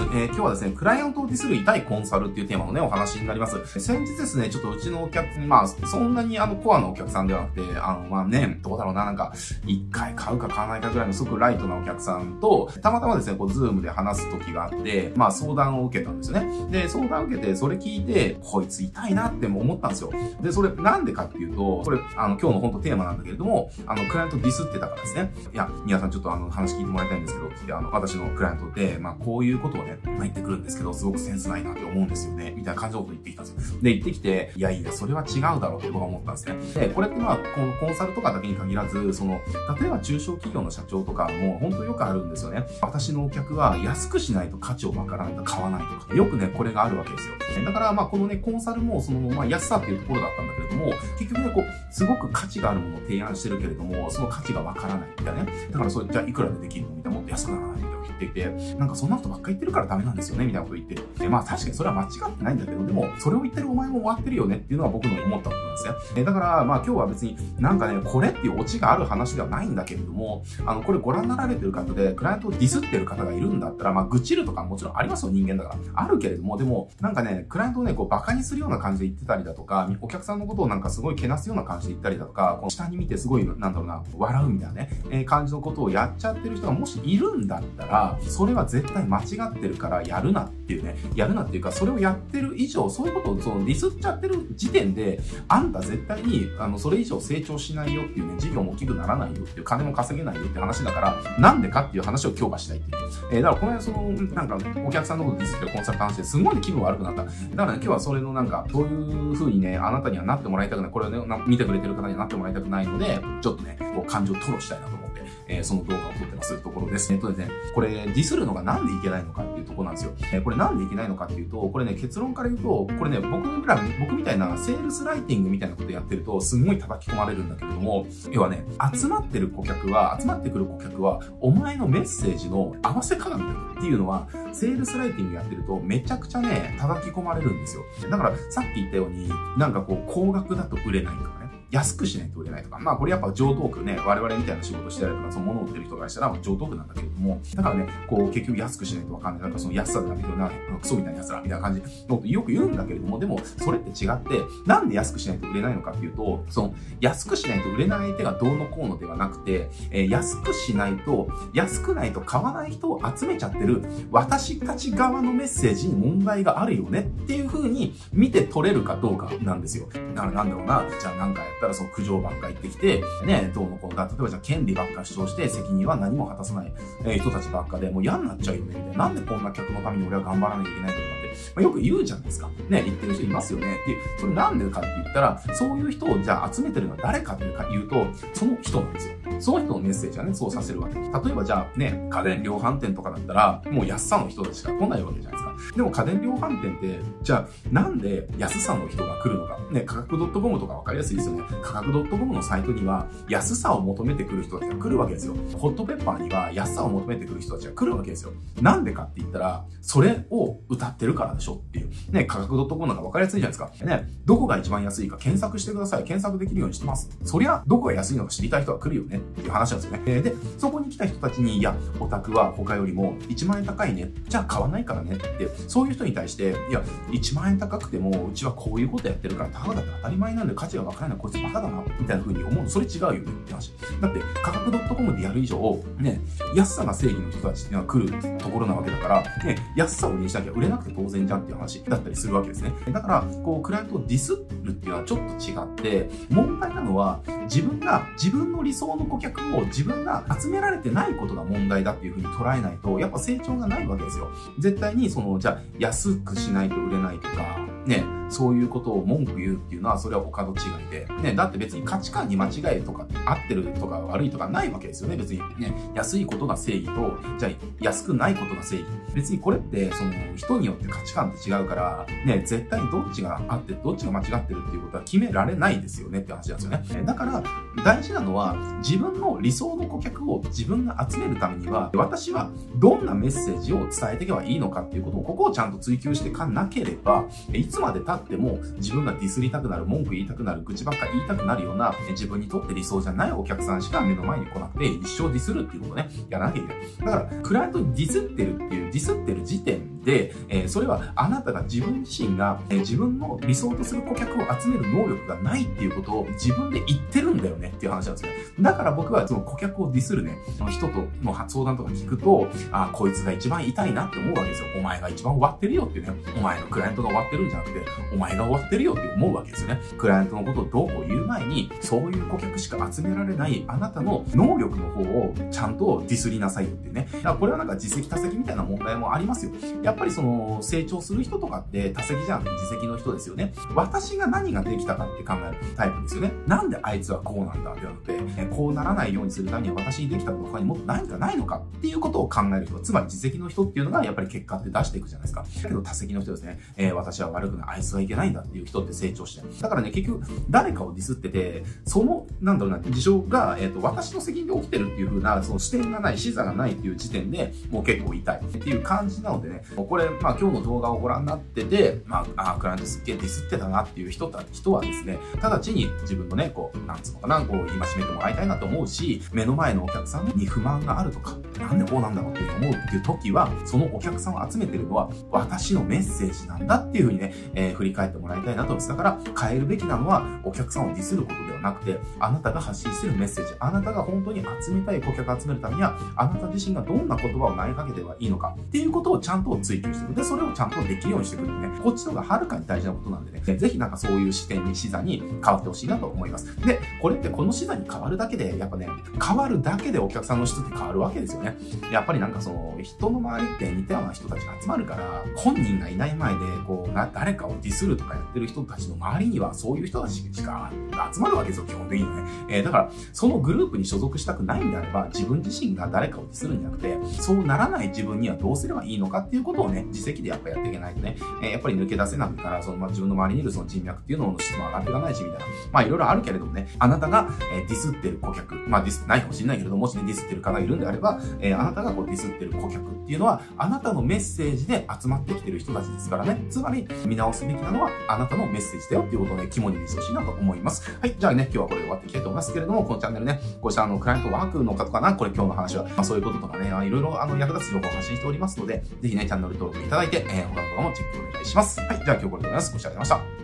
。えー、今日はですね、クライアントをディスる痛いコンサルっていうテーマのね、お話になります。先日ですね、ちょっとうちのお客、まあ、そんなにあの、コアのお客さんではなくて、あの、まあね、どうだろうな、なんか、一回買うか買わないかぐらいのすごくライトなお客さんと、たまたまですね、こう、ズームで話す時があって、まあ、相談を受けたんですよね。で、相談を受けて、それ聞いて、こいつ痛いなって思ったんですよ。で、それ、なんでかっていうと、これ、あの、今日の本当テーマなんだけれども、あの、クライアントディスってたからですね。いや、皆さんちょっとあの、話聞いてもらいたいんですけど、あの、私のクライアントで、まあ、こういうことをね、まあ、言ってくるんですけど、すごくセンスないなって思うんですよね。みたいな感じのこと言ってきたんですよ。で、言ってきて、いやいや、それは違うだろうって僕は思ったんですね。で、これってまあ、このコンサルとかだけに限らず、その、例えば中小企業の社長とかも、本当よくあるんですよね。私のお客は安くしないと価値をわからないと買わないとか、よくね、これがあるわけですよ。だから、まあ、このね、コンサルも、その、まあ、安さっていうところだったんだけれども、結局ね、こう、すごく価値があるものを提案してるけれども、その価値がわからないみたいなね。だから、それ、じゃあいくらでできるのみたいな、もっと安くなってて、なんかそんなことばっかり言ってるからダメなんですよね、みたいなこと言って。で、まあ、確かにそれは間違ってないんだけど、でも、それを言ってるお前も終わってるよねっていうのは僕の思ったことなんですね。えだから、まあ、今日は別になんかね、これっていうオチがある話ではないんだけれども、あの、これご覧になられてる方で、クライアントをディスってる方がいるんだったら、まあ、愚痴るとかもちろんありますよ、人間だから。あるけれども、でも、なんかね、クライアントをね、こう、馬鹿にするような感じで言ってたりだとか、お客さんのことをなんかすごいけなすような感じで言ったりだとか、この下に見てすごい、なんだろうな、笑うみたいなね、えー、感じのことをやっちゃってる人がもしいるんだったら、それは絶対間違ってるからやるなっていうね、やるなっていうか、それをやってる以上、そういうことをそのディスっちゃってる時点で、あんた絶対に、あの、それ以上成長しないよっていうね、事業も大きくならないよっていう、金も稼げないよって話だから、なんでかっていう話を強化したいっていう。えー、だからこの辺その、なんか、お客さんのことディスってるコンサルタントして、すごい気分悪くなった。だからね、今日はそれのなんか、どういう風にね、あなたにはなってもらいたくない、これをね、見てくれてる方にはなってもらいたくないので、ちょっとね、こう感情を吐露したいなと、えー、その動画を撮ってますところです。えっとですね、これ、ディスるのがなんでいけないのかっていうところなんですよ。えー、これなんでいけないのかっていうと、これね、結論から言うと、これね、僕ら、僕みたいなセールスライティングみたいなことやってると、すんごい叩き込まれるんだけれども、要はね、集まってる顧客は、集まってくる顧客は、お前のメッセージの合わせ鏡だっていうのは、セールスライティングやってると、めちゃくちゃね、叩き込まれるんですよ。だから、さっき言ったように、なんかこう、高額だと売れないとか、安くしないと売れないとか。まあこれやっぱ上等句ね、我々みたいな仕事してたりとか、その物を売ってる人がしたら上等句なんだけれども、だからね、こう結局安くしないとわかんない。なんかその安さでダメだな、クソみたいな奴らみたいな感じのよく言うんだけれども、でもそれって違って、なんで安くしないと売れないのかっていうと、その安くしないと売れない相手がどうのこうのではなくて、えー、安くしないと、安くないと買わない人を集めちゃってる私たち側のメッセージに問題があるよねっていう風に見て取れるかどうかなんですよ。だからなんだろうな、じゃあなんかったらその苦情ばっか言ってきて、ね、どうのこうだ、例えばじゃあ権利ばっか主張して責任は何も果たさない、え人たちばっかで、もう嫌になっちゃうよね、みたいな。なんでこんな客のために俺は頑張らなきゃいけないのかって、まあ、よく言うじゃないですか。ね、言ってる人いますよね。で、それなんでかって言ったら、そういう人をじゃあ集めてるのは誰かっていうと、その人なんですよ。その人のメッセージはね、そうさせるわけ。例えばじゃあね、家電量販店とかだったら、もう安さの人しか来ないわけじゃないですか。でも家電量販店って、じゃあなんで安さの人が来るのか。ね、価格 .com とかわかりやすいですよね。価格 .com のサイトには安さを求めてくる人たちが来るわけですよ。ホットペッパーには安さを求めてくる人たちが来るわけですよ。なんでかって言ったら、それを歌ってるからでしょっていう。ね、価格 .com なんかわかりやすいじゃないですか。ね、どこが一番安いか検索してください。検索できるようにしてます。そりゃ、どこが安いのか知りたい人は来るよねっていう話なんですよね。で、そこに来た人たちに、いや、オタクは他よりも1万円高いね。じゃあ買わないからねって、そういう人に対して、いや、1万円高くても、うちはこういうことやってるから、高だって当たり前なんで価値がわからない、こいつバカだな、みたいな風に思うそれ違うよねって話。だって、価格 .com でやる以上、ね、安さが正義の人たちっていうのは来るところなわけだから、ね、安さを売りにしなきゃ売れなくて当然じゃんっていう話だったりするわけですね。だから、こう、クライアントをディスるっていうのはちょっと違って、問題なのは、自分が、自分の理想の顧客を自分が集められてないことが問題だっていう風に捉えないと、やっぱ成長がないわけですよ。絶対に、その、じゃあ、安くしないと売れないとか、ね、そういうことを文句言うっていうのは、それはお門違いで。ね、だって別に価値観に間違いとか、合ってるとか悪いとかないわけですよね、別に。ね、安いことが正義と、じゃあ安くないことが正義。別にこれって、その、人によって価値観って違うから、ね、絶対にどっちがあって、どっちが間違ってるっていうことは決められないですよねって話なんですよね。だから、大事なのは、自分の理想の顧客を自分が集めるためには、私はどんなメッセージを伝えていけばいいのかっていうことを、ここをちゃんと追求していかなければ、いつまで経っても自分がディスりたくなる、文句言いたくなる、愚痴ばっか言いたくなるような、自分にとって理想じゃないお客さんしか目の前に来なくて、一生ディスるっていうことね、やらなきゃいけない。だから、クライアントにディスってるっていう、ディスってる時点で、え、それはあなたが自分自身が、え、自分の理想とする顧客を集める能力がないっていうことを自分で言ってるんだよねっていう話なんですよ。だから僕はその顧客をディスるね、人との相談とか聞くと、あ、こいつが一番痛いなって思うわけですよ。お前が一番終わってるよっていうね。お前のクライアントが終わってるんじゃなくて、お前が終わってるよって思うわけですよね。クライアントのことをどうこう言う前に、そういう顧客しか集められないあなたの能力の方をちゃんとディスりなさいよっていうね。だからこれはなんか実績多責みたいな問題もありますよ。やっぱりその、成長する人とかって多責じゃんって実績の人ですよね。私が何ができたかって考えるタイプですよね。なんであいつはこうなんだってなって、こうならないようにするためには私にできたこと他にもっと何かないのかっていうことを考える人、つまり実績の人っていうのがやっぱり結果って出していくじゃないですか。だけど多責の人ですね、えー、私は悪くない、あいつはいけないんだっていう人って成長してる。だからね、結局、誰かをディスってて、その、なんだろうな、事象が、えっ、ー、と、私の責任で起きてるっていう風な、その視点がない、視座がないっていう時点で、もう結構痛いっていう感じなのでね、これ、まあ今日の動画をご覧になってて、まあ、あクライアントすっげえディスってたなっていう人た人はですね、直ちに自分のね、こう、なんつうのかな、こう、戒めてもらいたいなと思うし、目の前のお客さんに不満があるとか、なんでこうなんだろうって思うっていう時は、そのお客さんを集めてるのは、私のメッセージなんだっていうふうにね、えー、振り返ってもらいたいなと思います。だから、変えるべきなのは、お客さんをディスることではなくて、あなたが発信してるメッセージ、あなたが本当に集めたい顧客を集めるためには、あなた自身がどんな言葉を投げかけてはいいのかっていうことをちゃんと追求していく。で、それをちゃんとできるようにしていくってね、こっちの方がはるかに大事なことなんでね、ぜひなんかそういう視点に、視座に変わってほしいなと思います。で、これってこの視座に変わるだけで、やっぱね、変わるだけでお客さんの質って変わるわけですよね。やっぱりなんかその、人の周りって似たような人たちが集まるから、本人がいない前で、こう、な、誰かをディスるとかやってる人たちの周りには、そういう人たちしか集まるわけですよ、基本的にね。えー、だから、そのグループに所属したくないんであれば、自分自身が誰かをディスるんじゃなくて、そうならない自分にはどうすればいいのかっていうことをね、自責でやっぱやっていけないとね、えー、やっぱり抜け出せないから、その、ま、自分の周りにいるその人脈っていうのの質も上がっていかないし、みたいな。まあ、いろいろあるけれどもね、あなたが、えー、ディスってる顧客、まあ、ディスってないかもしれないけれども、もしね、ディスってる方がいるんであれば、えー、あなたがこうディスってる顧客っていうのは、あなたのメッセージで集まってきてる人たちですからね。つまり、見直すべきなのは、あなたのメッセージだよっていうことをね、肝に見せてほしいなと思います。はい。じゃあね、今日はこれで終わっていきたいと思いますけれども、このチャンネルね、こうしたあの、クライアントワークの方かなこれ今日の話は、まあ、そういうこととかね、いろいろあの、役立つ情報を発信しておりますので、ぜひね、チャンネル登録いただいて、えー、他の動画もチェックお願いします。はい。じゃあ今日これでございます。ご視聴ありがとうございました。